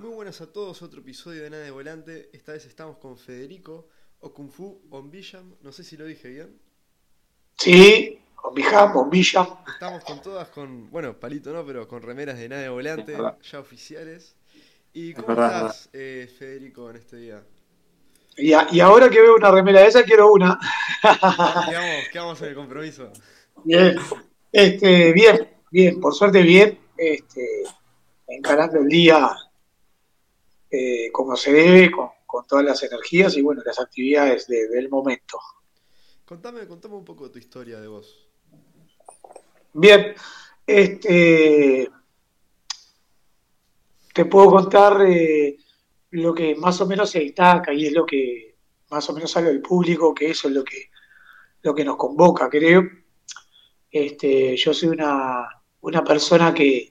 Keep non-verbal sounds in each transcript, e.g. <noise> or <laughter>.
Muy buenas a todos, otro episodio de Nada de Volante. Esta vez estamos con Federico o Kung Fu Bombillam. No sé si lo dije bien. Sí, Bombijam, Bombillam. Estamos con todas con, bueno, palito no, pero con remeras de Nada de Volante, ya oficiales. ¿Y Es cómo verdad, estás, eh, Federico, en este día? Y, a- y ahora que veo una remera de esa, quiero una. <laughs> Quedamos, quedamos en el compromiso. Bien, este, bien, bien, por suerte bien, este, encarando el día eh, como se debe, con, con todas las energías y bueno, las actividades de- del momento. Contame, contame un poco de tu historia de vos. Bien, este, te puedo contar eh, lo que más o menos se destaca y es lo que más o menos sale del público, que eso es lo que, lo que nos convoca, creo. Este, yo soy una, una persona que,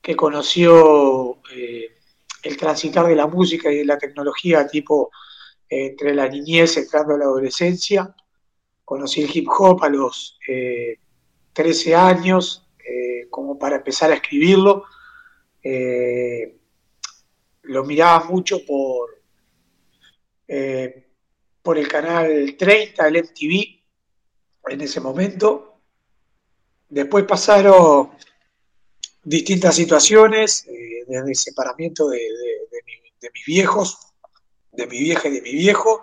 que conoció eh, el transitar de la música y de la tecnología tipo eh, entre la niñez entrando a la adolescencia. Conocí el hip hop a los eh, 13 años, eh, como para empezar a escribirlo. Eh, lo miraba mucho por, por el canal 30, el MTV, en ese momento. Después pasaron distintas situaciones, eh, desde el separamiento de, de- de mi- de mis viejos, de mi vieja y de mi viejo.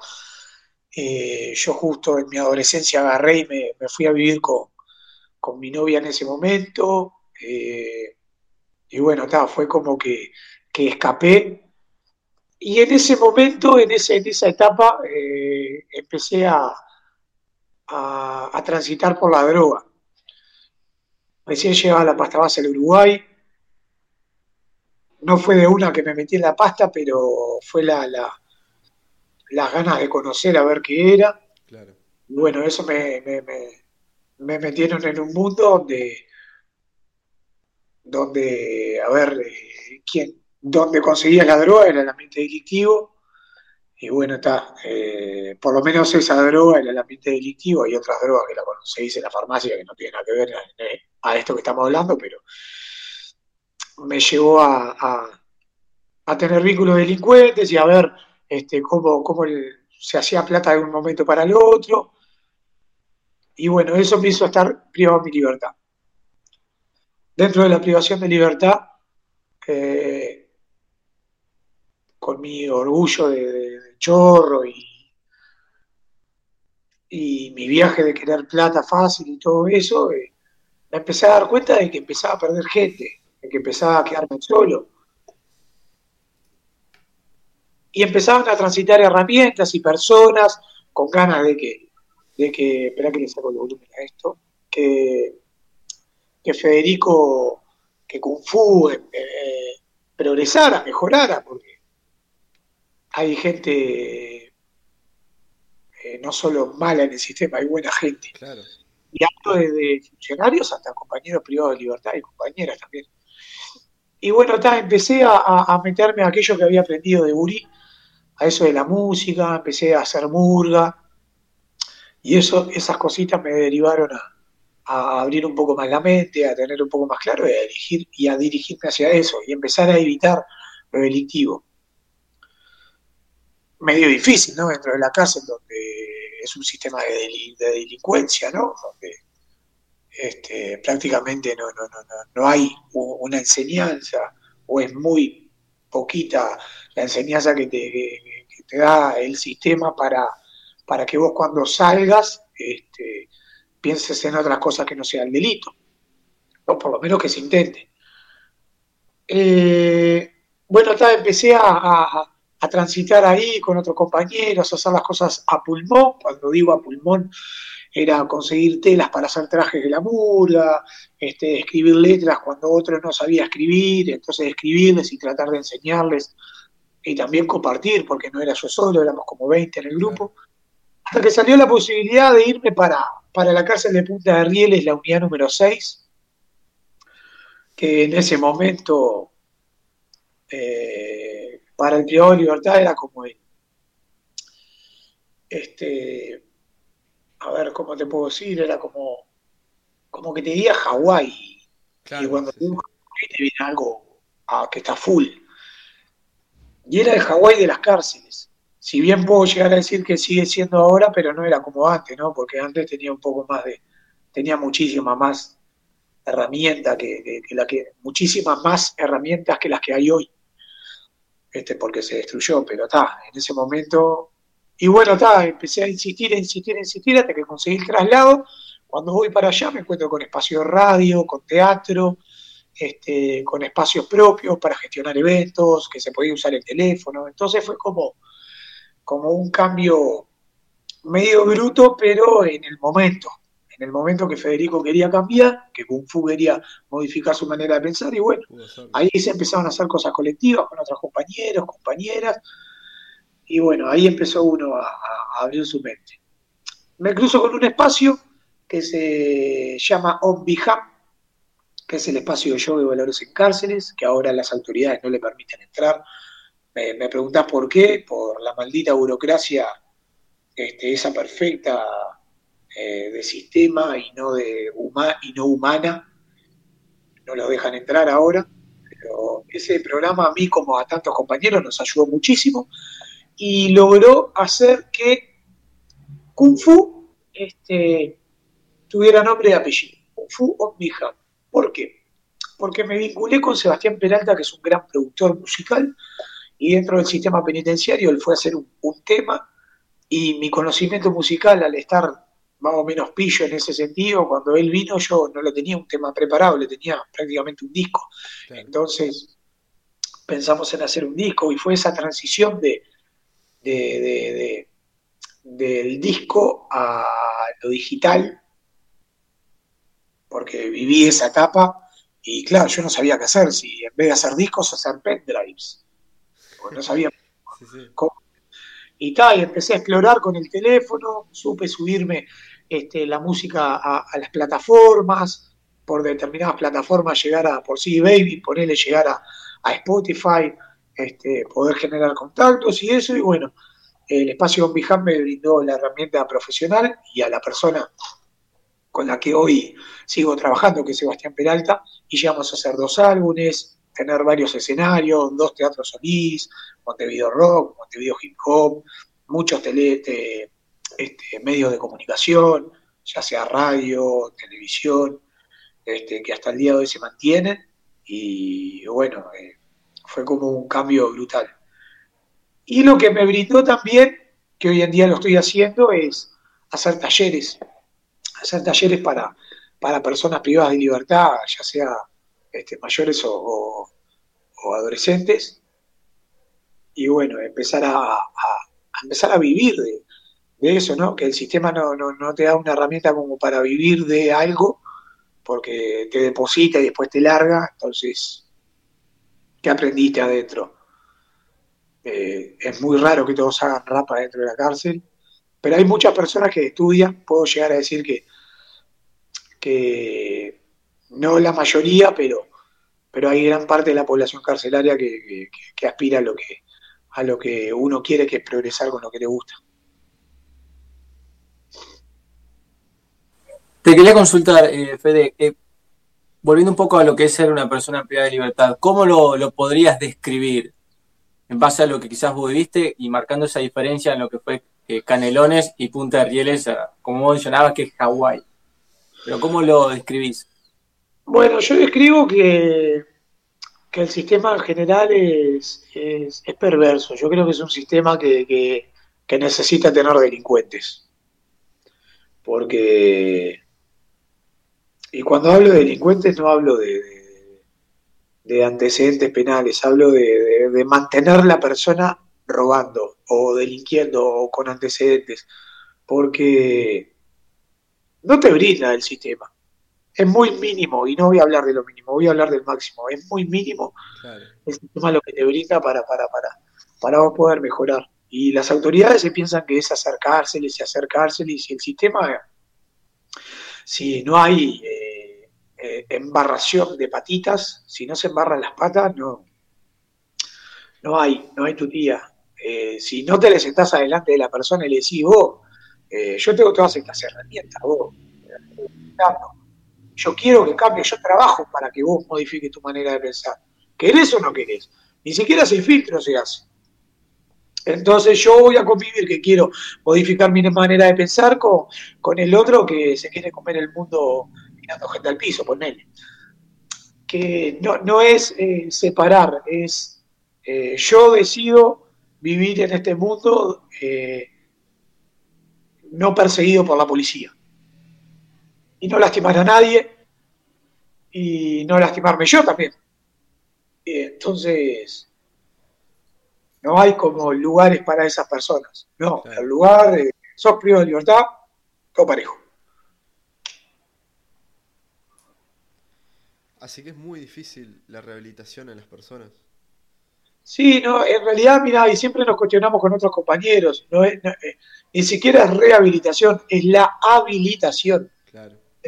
Eh, yo justo en mi adolescencia agarré y me, fui a vivir con, con mi novia en ese momento. eh, y bueno, ta, fue como que, que escapé. Y en ese momento, en, ese, en esa etapa, eh, empecé a- a transitar por la droga. Recién llegaba la pasta base al Uruguay. No fue de una que me metí en la pasta, pero fue la, la- las ganas de conocer a ver qué era. Claro. Y bueno, eso me, me, me- me metieron en un mundo donde, donde a ver, eh, quién, donde conseguías la droga era el ambiente delictivo. Y bueno, está, eh, por lo menos esa droga era el ambiente delictivo. Hay otras drogas que la conseguís en la farmacia que no tienen nada que ver eh, a esto que estamos hablando, pero me llevó a, a- tener vínculos delincuentes y a ver este, cómo, cómo se hacía plata de un momento para el otro. Y bueno, eso me hizo estar privado de mi libertad. Dentro de la privación de libertad, eh, con mi orgullo de, chorro y, y mi viaje de querer plata fácil y todo eso, eh, me empecé a dar cuenta de que empezaba a perder gente, de que empezaba a quedarme solo. Y empezaban a transitar herramientas y personas con ganas de que, de que, espera que le saco el volumen a esto, que, que Federico, que Kung Fu eh, eh, progresara, mejorara, porque hay gente eh, no solo mala en el sistema, hay buena gente. Claro. Y hablo desde funcionarios hasta compañeros privados de libertad y compañeras también. Y bueno, ta, empecé a, meterme a aquello que había aprendido de Uri, a eso de la música, empecé a hacer murga, y eso, esas cositas me derivaron a, a abrir un poco más la mente, a tener un poco más claro y a, dirigir, y a dirigirme hacia eso, y empezar a evitar lo delictivo. Medio difícil, ¿no? Dentro de la cárcel, donde es un sistema de, deli- de delincuencia, ¿no? Donde este, prácticamente no, no, no, no, no hay una enseñanza, o es muy poquita la enseñanza que te, que- te da el sistema para, para que vos cuando salgas este, pienses en otras cosas que no sea el delito, o por lo menos que se intente. Eh, bueno, empecé a- a transitar ahí con otros compañeros, a hacer las cosas a pulmón. Cuando digo a pulmón, era conseguir telas para hacer trajes de la murga, este, escribir letras cuando otro no sabía escribir, entonces escribirles y tratar de enseñarles y también compartir, porque no era yo solo, éramos como 20 en el grupo. Hasta que salió la posibilidad de irme para, para la cárcel de Punta de Rieles, la unidad número 6, que en ese momento eh, para el privado de libertad era como el, este, a ver, ¿cómo te puedo decir? Era como, como que te diga Hawái. Claro, y cuando sí, te sí. digo Hawái te viene algo que está full. y era el Hawái de las cárceles. Si bien puedo llegar a decir que sigue siendo ahora, pero no era como antes, ¿no? Porque antes tenía un poco más de, tenía muchísima más herramienta que, la que, muchísimas más herramientas que las que hay hoy. Este, porque se destruyó, pero está, en ese momento. Y bueno, está, empecé a insistir, a insistir, a insistir hasta que conseguí el traslado. Cuando voy para allá me encuentro con espacio de radio, con teatro, este, con espacios propios para gestionar eventos, que se podía usar el teléfono. Entonces fue como, como un cambio medio bruto, pero en el momento. En el momento que Federico quería cambiar, que Kung Fu quería modificar su manera de pensar, y bueno, ahí se empezaron a hacer cosas colectivas con otros compañeros, compañeras, y bueno, ahí empezó uno a, a abrir su mente. Me cruzo con un espacio que se llama On que es el espacio de yoga y valores en cárceles, que ahora las autoridades no le permiten entrar. Me, preguntás por qué, por la maldita burocracia, este, esa perfecta eh, de sistema y no, de y no humana, no lo dejan entrar ahora, pero ese programa a mí como a tantos compañeros nos ayudó muchísimo y logró hacer que Kung Fu este, tuviera nombre y apellido, Kung Fu Omniham. ¿Por qué? Porque me vinculé con Sebastián Peralta, que es un gran productor musical, y dentro del sistema penitenciario él fue a hacer un, tema, y mi conocimiento musical, al estar más o menos pillo en ese sentido, cuando él vino yo no lo tenía un tema preparado, le tenía prácticamente un disco. Entonces pensamos en hacer un disco y fue esa transición de, del disco a lo digital porque viví esa etapa y claro, yo no sabía qué hacer, si en vez de hacer discos, hacer pendrives, porque no sabía cómo. Y tal, y empecé a explorar con el teléfono, supe subirme este, la música a, las plataformas, por determinadas plataformas llegar a, por sí Baby, ponerle llegar a, Spotify, este, poder generar contactos y eso, y bueno, el espacio On me brindó la herramienta profesional y a la persona con la que hoy sigo trabajando, que es Sebastián Peralta, y llegamos a hacer dos álbumes, tener varios escenarios, dos teatros solís, Montevideo Rock, Montevideo Hip Hop, muchos tele, este, medios de comunicación, ya sea radio, televisión, este, que hasta el día de hoy se mantienen, y bueno, eh, fue como un cambio brutal. Y lo que me brindó también, que hoy en día lo estoy haciendo, es hacer talleres hacer talleres para, para personas privadas de libertad, ya sea este, mayores o, adolescentes, y bueno, empezar a, empezar a vivir de, eso, ¿no? Que el sistema no, no, te da una herramienta como para vivir de algo, porque te deposita y después te larga, entonces, ¿qué aprendiste adentro? Eh, es muy raro que todos hagan rapa dentro de la cárcel, pero hay muchas personas que estudian, puedo llegar a decir que, que no la mayoría, pero, pero hay gran parte de la población carcelaria que, aspira a lo que, a lo que uno quiere, que es progresar con lo que le gusta. Te quería consultar, eh, Fede, eh, volviendo un poco a lo que es ser una persona privada de libertad, ¿cómo lo, lo, podrías describir en base a lo que quizás vos viviste y marcando esa diferencia en lo que fue eh, Canelones y Punta de Rieles, como vos mencionabas, que es Hawái. Pero ¿cómo lo describís? Bueno, yo describo que, que el sistema en general es, es, perverso. Yo creo que es un sistema que, necesita tener delincuentes. Porque, y cuando hablo de delincuentes no hablo de, de, antecedentes penales, hablo de, de mantener la persona robando o delinquiendo o con antecedentes, porque no te brinda el sistema. Es muy mínimo, y no voy a hablar de lo mínimo, voy a hablar del máximo. Es muy mínimo el sistema lo que te brinda para, para, para, para poder mejorar. Y las autoridades se piensan que es acercárseles y acercárseles, y el sistema, si no hay eh, eh, embarración de patitas, si no se embarran las patas, no, no hay, no hay tu tía. Eh, si no te le sentás adelante de la persona y le decís, vos, eh, yo tengo todas estas herramientas, vos, yo quiero que cambie, yo trabajo para que vos modifiques tu manera de pensar. ¿Querés o no querés? Ni siquiera ese filtro se hace. Entonces yo voy a convivir que quiero modificar mi manera de pensar con, con el otro que se quiere comer el mundo mirando gente al piso, ponele. Que no, no es eh, separar, es eh, yo decido vivir en este mundo eh, no perseguido por la policía. Y no lastimar a nadie y no lastimarme yo también. Entonces, no hay como lugares para esas personas. No, el lugar de sos privado de libertad, todo parejo. Así que es muy difícil la rehabilitación en las personas. Sí, no, en realidad, mira, y siempre nos cuestionamos con otros compañeros, no es, eh, ni siquiera es rehabilitación, es la habilitación.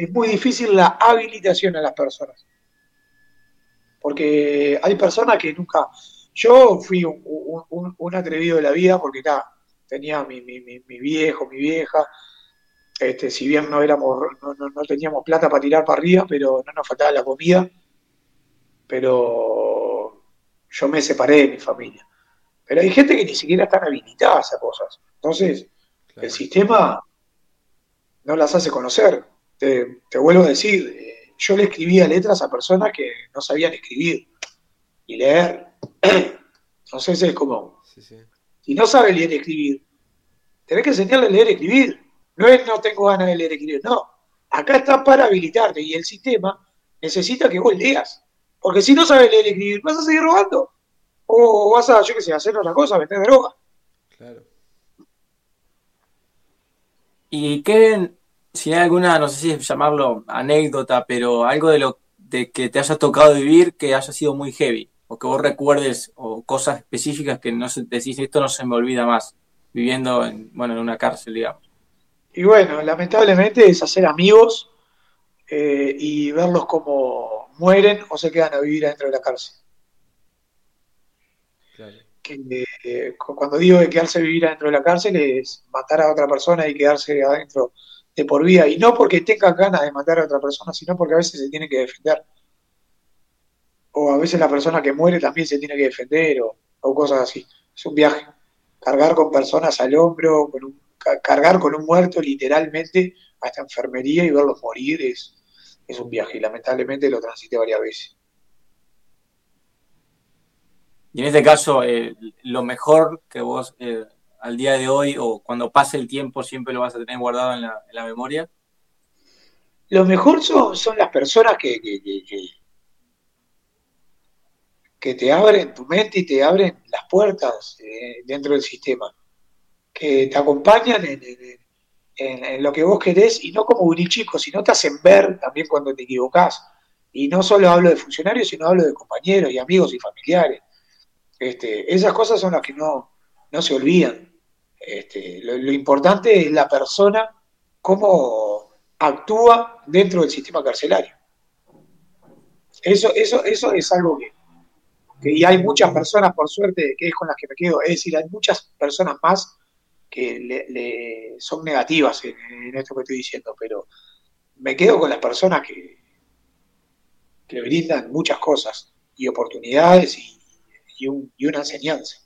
Es muy difícil la habilitación a las personas. Porque hay personas que nunca, yo fui un, atrevido de la vida porque tenía mi, viejo, mi vieja, este, si bien no éramos, no, teníamos plata para tirar para arriba, pero no nos faltaba la comida, pero yo me separé de mi familia. Pero hay gente que ni siquiera están habilitada a cosas. Entonces, el sistema no las hace conocer. Te, te, vuelvo a decir, eh, yo le escribía letras a personas que no sabían escribir y leer. <clears throat> Entonces es como, si no sabe leer y escribir, tenés que enseñarle a leer y escribir. No es no tengo ganas de leer y escribir, no. Acá está para habilitarte y el sistema necesita que vos leas. Porque si no sabes leer y escribir, vas a seguir robando. O vas a, yo qué sé, hacer otra cosa, vender droga. Claro. ¿Y qué, si hay alguna, no sé si llamarlo anécdota, pero algo de lo de que te haya tocado vivir que haya sido muy heavy? o que vos recuerdes o cosas específicas que no se, decís esto no se me olvida más viviendo en, bueno, en una cárcel, digamos. Y bueno, lamentablemente es hacer amigos eh, y verlos como mueren o se quedan a vivir adentro de la cárcel. Eh, cuando digo de quedarse a vivir adentro de la cárcel es matar a otra persona y quedarse adentro por vida. Y no porque tengan ganas de matar a otra persona, sino porque a veces se tiene que defender o a veces la persona que muere también se tiene que defender o, cosas así. Es un viaje. Cargar con personas al hombro, con cargar con un muerto literalmente a esta enfermería y verlos morir es, es un viaje y lamentablemente lo transité varias veces. Y en este caso, eh, lo mejor que vos eh, al día de hoy o cuando pase el tiempo siempre lo vas a tener guardado en la, en la memoria? Lo mejor son, son las personas que, que, que te abren tu mente y te abren las puertas eh, dentro del sistema, que te acompañan en, lo que vos querés y no como un chico, sino te hacen ver también cuando te equivocás. Y no solo hablo de funcionarios, sino hablo de compañeros y amigos y familiares. Este, esas cosas son las que no, no se olvidan. Este, lo, importante es la persona, cómo actúa dentro del sistema carcelario. Eso, eso, eso es algo que, y hay muchas personas, por suerte, que es con las que me quedo, es decir, hay muchas personas más que le, son negativas en, esto que estoy diciendo, pero me quedo con las personas que, que brindan muchas cosas y oportunidades y, y, una enseñanza.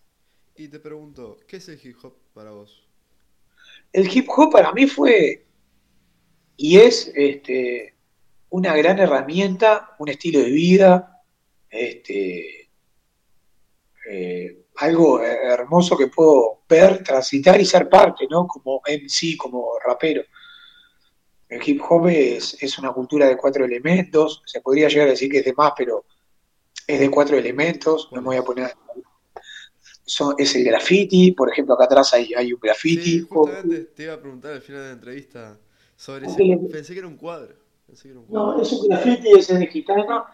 Y te pregunto, ¿qué es el hip hop para vos? El hip hop para mí fue y es este, una gran herramienta, un estilo de vida, este, eh, algo hermoso que puedo ver, transitar y ser parte, ¿no? Como MC, como rapero. El hip hop es, una cultura de cuatro elementos, se podría llegar a decir que es de más, pero es de cuatro elementos, no me voy a poner... Son, es el graffiti, por ejemplo, acá atrás hay, hay un graffiti. justamente te iba a preguntar al final de la entrevista sobre ese, pensé que era un cuadro. No, es un graffiti, ese de gitano,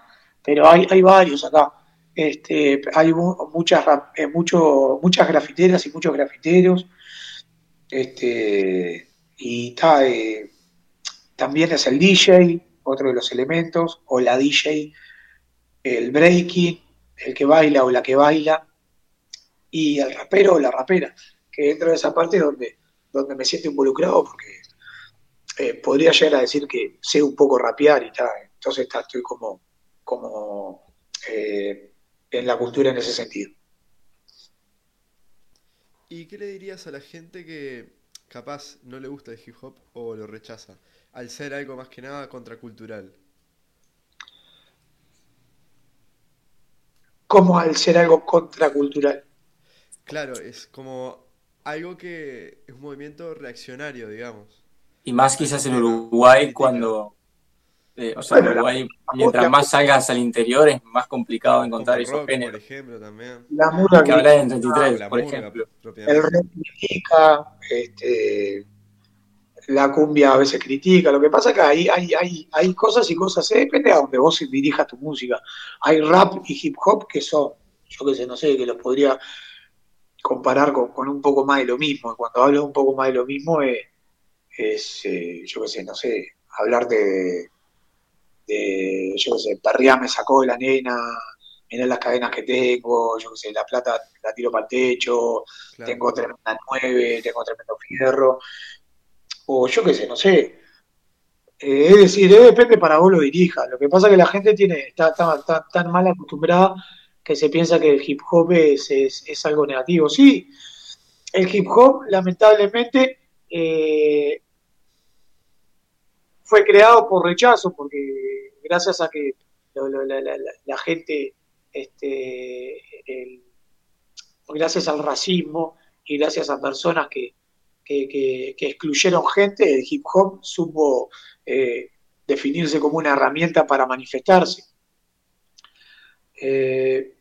pero hay, hay varios acá. Este, hay muchas, eh, mucho, muchas grafiteras y muchos grafiteros. Este, y eh, también es el DJ, otro de los elementos, o la DJ, el breaking, el que baila o la que baila, y el rapero o la rapera, que dentro de esa parte donde, donde me siento involucrado, porque eh, podría llegar a decir que sé un poco rapear y tal, entonces estoy como, como en la cultura en ese sentido. ¿Y qué le dirías a la gente que capaz no le gusta el hip hop o lo rechaza, al ser algo más que nada contracultural? Como al ser algo contracultural. Claro, es como algo que es un movimiento reaccionario, digamos. Y más quizás en Uruguay cuando... Eh, o sea, en Uruguay, mientras más salgas al interior, es más complicado encontrar esos géneros. Por ejemplo, también. La murga que habla en 33, La por murga, ejemplo. propiamente. el rock critica, este, la cumbia a veces critica. Lo que pasa es que hay, hay, hay, hay cosas y cosas, eh, depende a donde vos dirijas tu música. Hay rap y hip hop que son, yo qué sé, no sé, que los podría comparar con, con un poco más de lo mismo. Y cuando hablo de un poco más de lo mismo es, eh, yo qué sé, no sé, hablar de, de yo qué sé, Perriá me sacó de la nena, mirá las cadenas que tengo, yo qué sé, la plata la tiro para el techo, Claro. tengo tremenda nueve, tengo tremendo fierro, o yo qué sé, no sé. Eh, es decir, eh, depende para vos lo dirijas. Lo que pasa es que la gente tiene, está, está- está tan mal acostumbrada que se piensa que el hip hop es, es- es algo negativo. Sí, el hip hop, lamentablemente, eh, fue creado por rechazo, porque gracias a que la, gente, este, el- gracias al racismo y gracias a personas que, que, que- que excluyeron gente, el hip hop supo eh, definirse como una herramienta para manifestarse. Eh,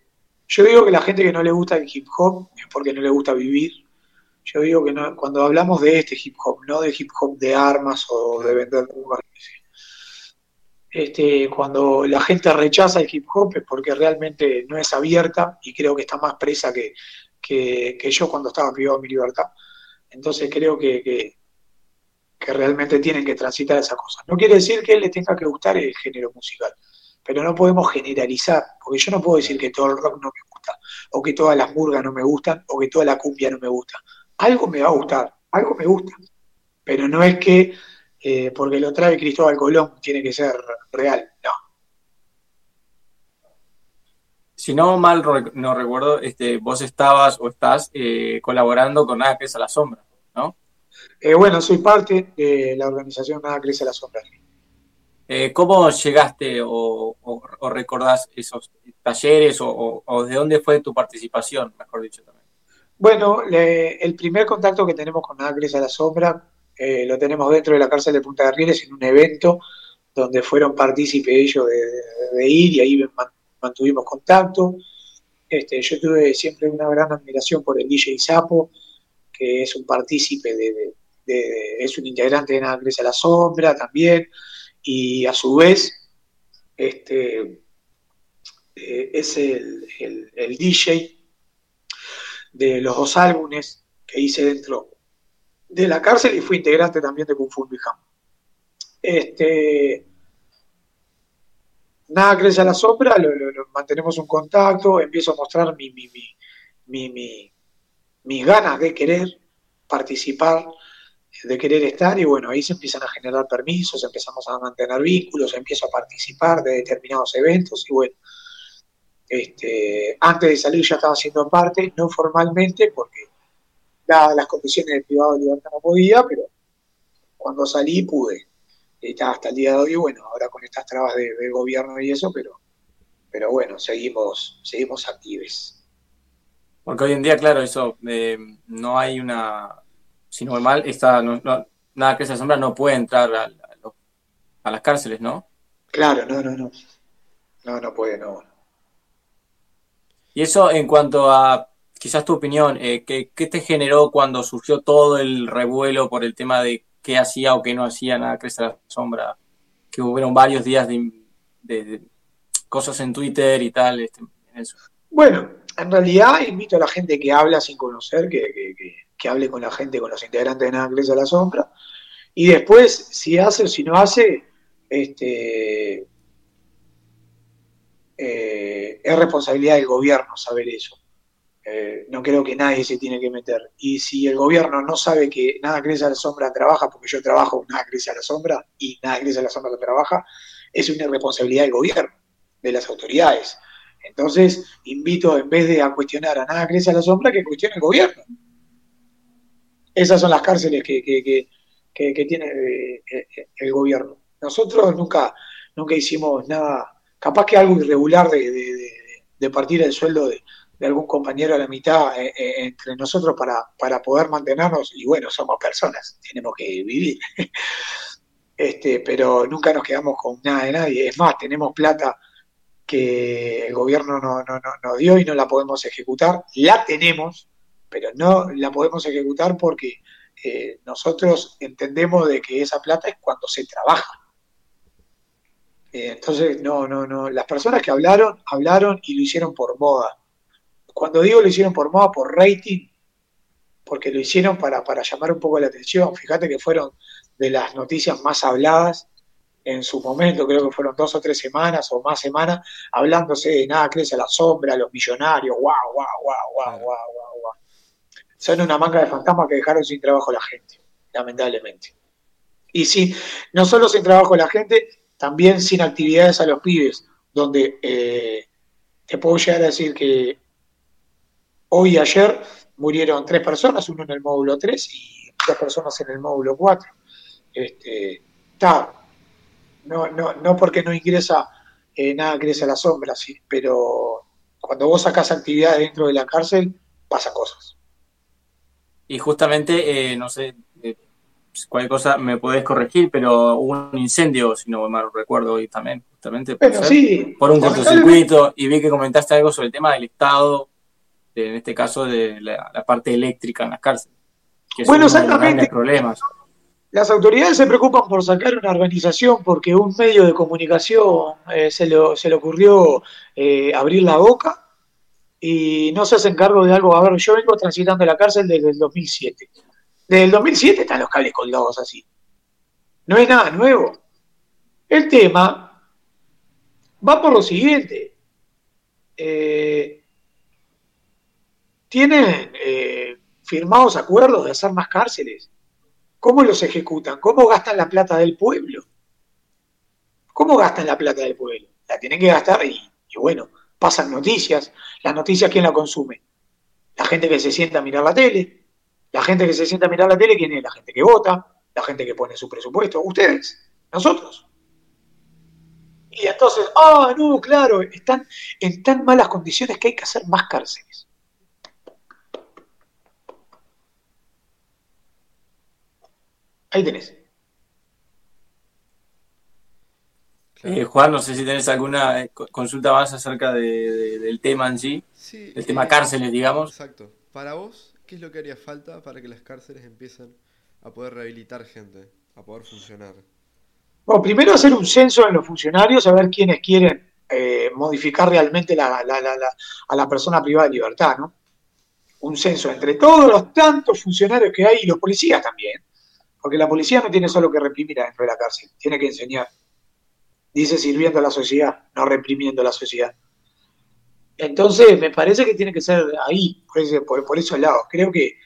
yo digo que la gente que no le gusta el hip hop es porque no le gusta vivir. Yo digo que no- cuando hablamos de este hip hop, no de hip hop de armas o de vender drogas, este, cuando la gente rechaza el hip hop es porque realmente no es abierta y creo que está más presa que, que, yo cuando estaba privado de mi libertad. Entonces creo que, que, realmente tienen que transitar esas cosas. No quiere decir que les tenga que gustar el género musical, pero no podemos generalizar, porque yo no puedo decir que todo el rock no me gusta, o que todas las murgas no me gustan, o que toda la cumbia no me gusta. Algo me va a gustar, algo me gusta, pero no es que eh, porque lo trae Cristóbal Colón tiene que ser real, no. Si no mal no recuerdo, este, vos estabas o estás eh, colaborando con Nada es a la sombra, ¿no? Eh, bueno, soy parte de la organización Nada Crece a la Sombra. Eh, ¿Cómo llegaste o, o- recordás esos talleres o, de dónde fue tu participación, mejor dicho también? Bueno, le- el primer contacto que tenemos con Crece a la Sombra eh, lo tenemos dentro de la cárcel de Punta de Rieles en un evento donde fueron partícipes ellos de, ir y ahí man- mantuvimos contacto. Este, yo tuve siempre una gran admiración por el DJ Sapo, que es un partícipe de, es un integrante de Crece a la Sombra también, y a su vez este, eh, es el, el- DJ de los dos álbumes que hice dentro de la cárcel y fui integrante también de Kung Fu. Este, nada crece a la sombra, mantenemos un contacto, empiezo a mostrar mi- mi- mi- mis ganas de querer participar, de querer estar, y bueno, ahí se empiezan a generar permisos, empezamos a mantener vínculos, empiezo a participar de determinados eventos, y bueno, este, antes de salir ya estaba haciendo parte, no formalmente, porque las condiciones del privado de libertad no podía, pero cuando salí pude. Está hasta el día de hoy, bueno, ahora con estas trabas de, gobierno y eso, pero, pero bueno, seguimos, seguimos actives. Porque hoy en día, claro, eso, eh, no hay una, si no mal, esta, no- no- Nada que es a la sombra no puede entrar a, a los- a las cárceles, ¿no? Claro, no, no, no. No, no puede, no. Y eso en cuanto a, quizás tu opinión, eh, ¿qué, qué te generó cuando surgió todo el revuelo por el tema de qué hacía o qué no hacía nada crece a la sombra? Que hubieron varios días de, de- de cosas en Twitter y tal, este, en eso. Bueno, en realidad invito a la gente que habla sin conocer, que, que- que- que hable con la gente, con los integrantes de Nada Crece a la Sombra. Y después, si hace o si no hace, este, eh, es responsabilidad del gobierno saber eso. Eh, no creo que nadie se tiene que meter. Y si el gobierno no sabe que Nada Crece a la Sombra trabaja, porque yo trabajo Nada Crece a la Sombra y Nada Crece a la Sombra que trabaja, es una responsabilidad del gobierno, de las autoridades. Entonces, invito, en vez de a cuestionar a nada crece a la sombra, que cuestione el gobierno. Esas son las cárceles que, que, tiene eh, eh, el gobierno. Nosotros nunca, nunca hicimos nada, capaz que algo irregular de, partir el sueldo de, algún compañero a la mitad eh, entre nosotros para, para poder mantenernos, y bueno, somos personas, tenemos que vivir. <laughs> este, pero nunca nos quedamos con nada de nadie. Es más, tenemos plata que el gobierno no, no, no, nos dio y no la podemos ejecutar. La tenemos, pero no la podemos ejecutar porque eh, nosotros entendemos de que esa plata es cuando se trabaja. Eh, entonces, no, no, no. Las personas que hablaron, hablaron y lo hicieron por moda. Cuando digo lo hicieron por moda, por rating, porque lo hicieron para, para llamar un poco la atención. Fíjate que fueron de las noticias más habladas en su momento, creo que fueron dos o tres semanas o más semanas, hablándose de nada crece a la sombra, los millonarios, guau, guau, guau, guau, guau, guau. Son una manga de fantasmas que dejaron sin trabajo a la gente, lamentablemente. Y sí, no solo sin trabajo a la gente, también sin actividades a los pibes, donde eh, te puedo llegar a decir que hoy y ayer murieron tres personas, uno en el módulo 3 y dos personas en el módulo 4. Este, no, no, no porque no ingresa, eh, nada crece a la sombra, sí, pero cuando vos sacás actividades dentro de la cárcel, pasa cosas. Y justamente, eh, no sé, eh, cualquier cosa me podés corregir, pero hubo un incendio, si no mal recuerdo hoy también, justamente por un cortocircuito, y vi que comentaste algo sobre el tema del Estado, en este caso de la, parte eléctrica en las cárceles. Que bueno, exactamente. problemas. Las autoridades se preocupan por sacar una organización porque un medio de comunicación eh, se, le, se, le, ocurrió eh, abrir la boca y no se hacen cargo de algo. A ver, yo vengo transitando la cárcel desde el 2007. Desde el 2007 están los cables colgados así. No es nada nuevo. El tema va por lo siguiente. Eh, tienen firmados acuerdos de hacer más cárceles ¿Cómo los ejecutan? ¿Cómo gastan la plata del pueblo? ¿Cómo gastan la plata del pueblo? La tienen que gastar y, bueno, pasan noticias. ¿Las noticias quién la consume? La gente que se sienta a mirar la tele. La gente que se sienta a mirar la tele, ¿quién es? La gente que vota, la gente que pone su presupuesto. Ustedes, nosotros. Y entonces, ah, no, claro, están en tan malas condiciones que hay que hacer más cárceles. Ahí tenés. Eh, Juan, no sé si tenés alguna eh, consulta más acerca del tema en sí, sí el tema eh, cárceles, digamos. Exacto. Para vos, ¿qué es lo que haría falta para que las cárceles empiecen a poder rehabilitar gente, a poder funcionar? Bueno, primero hacer un censo en los funcionarios, a ver quiénes quieren modificar realmente a la persona privada de libertad, ¿no? Un censo entre todos los tantos funcionarios que hay y los policías también porque la policía no tiene solo que reprimir adentro de la cárcel, tiene que enseñar. Dice sirviendo a la sociedad, no reprimiendo a la sociedad. Entonces, me parece que tiene que ser ahí, por, por, esos lados. Creo que,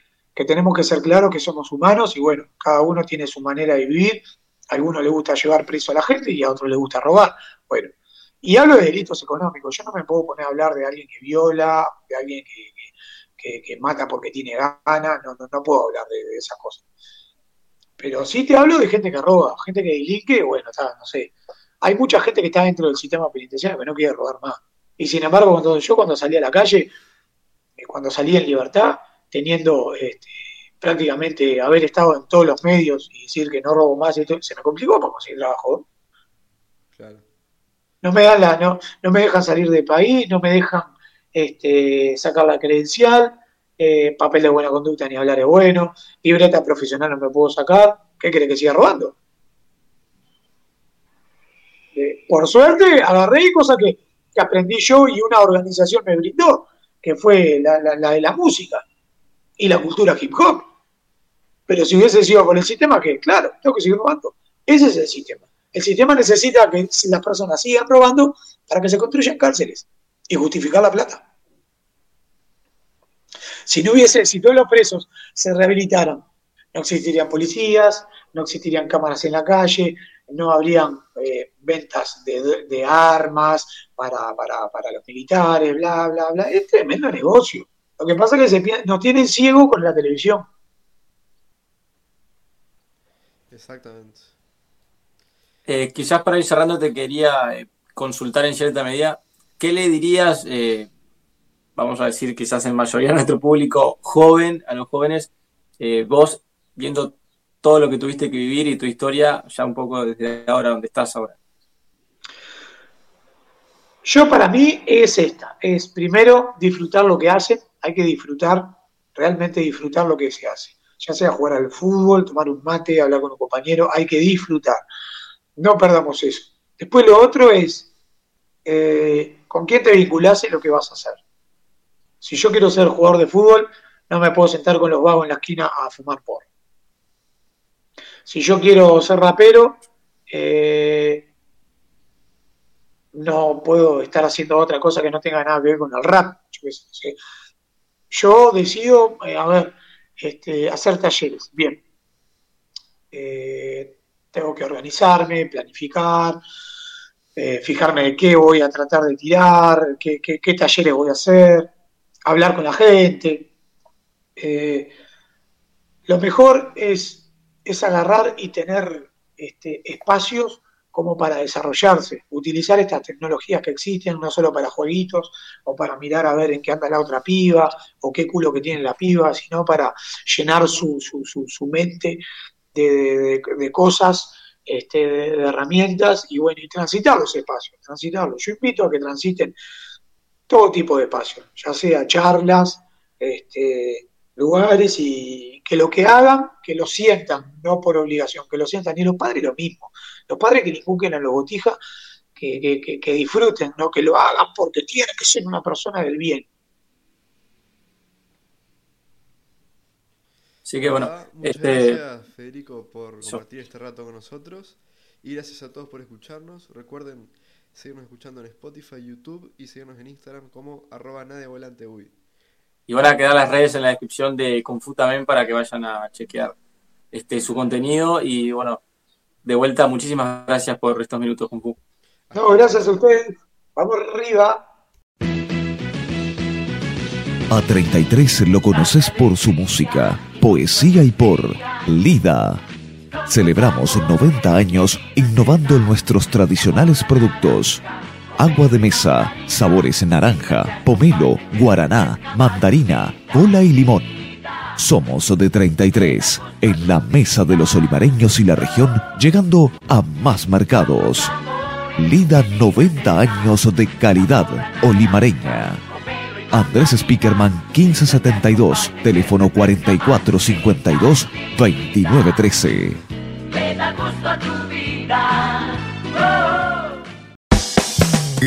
tenemos que ser claros que somos humanos y bueno, cada uno tiene su manera de vivir. A algunos le gusta llevar preso a la gente y a otros le gusta robar. Bueno, y hablo de delitos económicos. Yo no me puedo poner a hablar de alguien que viola, de alguien que, mata porque tiene ganas. No, no, puedo hablar de, de esas cosas. Pero sí te hablo de gente que roba, gente que delinque, bueno, está, no sé. Hay mucha gente que está dentro del sistema penitenciario que no quiere robar más. Y sin embargo, cuando, yo cuando salí a la calle, eh, cuando salí en libertad, teniendo este, prácticamente haber estado en todos los medios y decir que no robo más, esto, se me complicó para conseguir trabajo. Claro. No me dan la, no, no me dejan salir del país, no me dejan este, sacar la credencial, eh, papel de buena conducta ni hablar es bueno, libreta profesional no me puedo sacar, ¿qué quiere que siga robando? Por suerte agarré cosas que, aprendí yo y una organización me brindó, que fue la, de la música y la cultura hip hop. Pero si hubiese sido con el sistema, que claro, tengo que seguir robando. Ese es el sistema. El sistema necesita que las personas sigan robando para que se construyan cárceles y justificar la plata. Si no hubiese, si todos los presos se rehabilitaran, no existirían policías, no existirían cámaras en la calle, no habrían eh, ventas de, armas para, para, los militares, bla, bla, bla. Es tremendo negocio. Lo que pasa es que se, nos tienen ciego con la televisión. Exactamente. Eh, quizás para ir cerrando te quería eh, consultar en cierta medida, ¿qué le dirías, eh, vamos a decir quizás en mayoría de nuestro público joven, a los jóvenes, vos viendo todo lo que tuviste que vivir y tu historia, ya un poco desde ahora, donde estás ahora? Yo para mí es esta, es primero disfrutar lo que hace, hay que disfrutar, realmente disfrutar lo que se hace, ya sea jugar al fútbol, tomar un mate, hablar con un compañero, hay que disfrutar, no perdamos eso. Después lo otro es eh, con quién te vinculás y lo que vas a hacer. Si yo quiero ser jugador de fútbol, no me puedo sentar con los vagos en la esquina a fumar por. Si yo quiero ser rapero, eh, no puedo estar haciendo otra cosa que no tenga nada que ver con el rap. Yo, decido, eh, a ver, este, hacer talleres. Bien. Eh, tengo que organizarme, planificar, fijarme de qué voy a tratar de tirar, qué, talleres voy a hacer, hablar con la gente. lo mejor es, es agarrar y tener este, espacios como para desarrollarse, utilizar estas tecnologías que existen, no solo para jueguitos o para mirar a ver en qué anda la otra piba o qué culo que tiene la piba, sino para llenar su, su, mente de, cosas, este, de, herramientas y bueno, y transitar los espacios, transitarlos. Yo invito a que transiten todo tipo de espacios, ya sea charlas, este, lugares y que lo que hagan, que lo sientan, no por obligación, que lo sientan. Y los padres lo mismo. Los padres que le inculquen a los botijas, que, que, disfruten, no que lo hagan porque tiene que ser una persona del bien. Así que bueno, muchas este... gracias Federico por compartir este rato con nosotros y gracias a todos por escucharnos. Recuerden seguirnos escuchando en Spotify, YouTube y seguirnos en Instagram como arroba nadie volante y van a quedar las redes en la descripción de Confutamen para que vayan a chequear este su contenido. Y bueno, de vuelta, muchísimas gracias por estos minutos, Confu. No, gracias a ustedes. Vamos arriba. A 33 lo conoces por su música, poesía y por Lida. Celebramos 90 años innovando nuestros tradicionales productos agua de mesa, sabores naranja, pomelo, guaraná, mandarina, cola y limón. Somos de 33, en la mesa de los olimareños y la región, llegando a más mercados. Lida 90 años de calidad olimareña. Andrés Speakerman 1572, teléfono 4452-2913. tu vida. En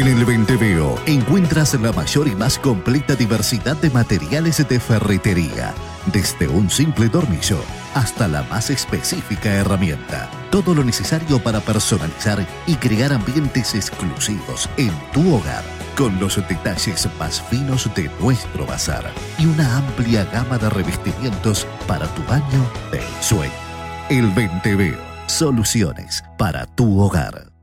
el Venteveo encuentras la mayor y más completa diversidad de materiales de ferretería, desde un simple tornillo hasta la más específica herramienta. Todo lo necesario para personalizar y crear ambientes exclusivos en tu hogar, con los detalles más finos de nuestro bazar y una amplia gama de revestimientos para tu baño de sueño. El Venteveo, soluciones para tu hogar.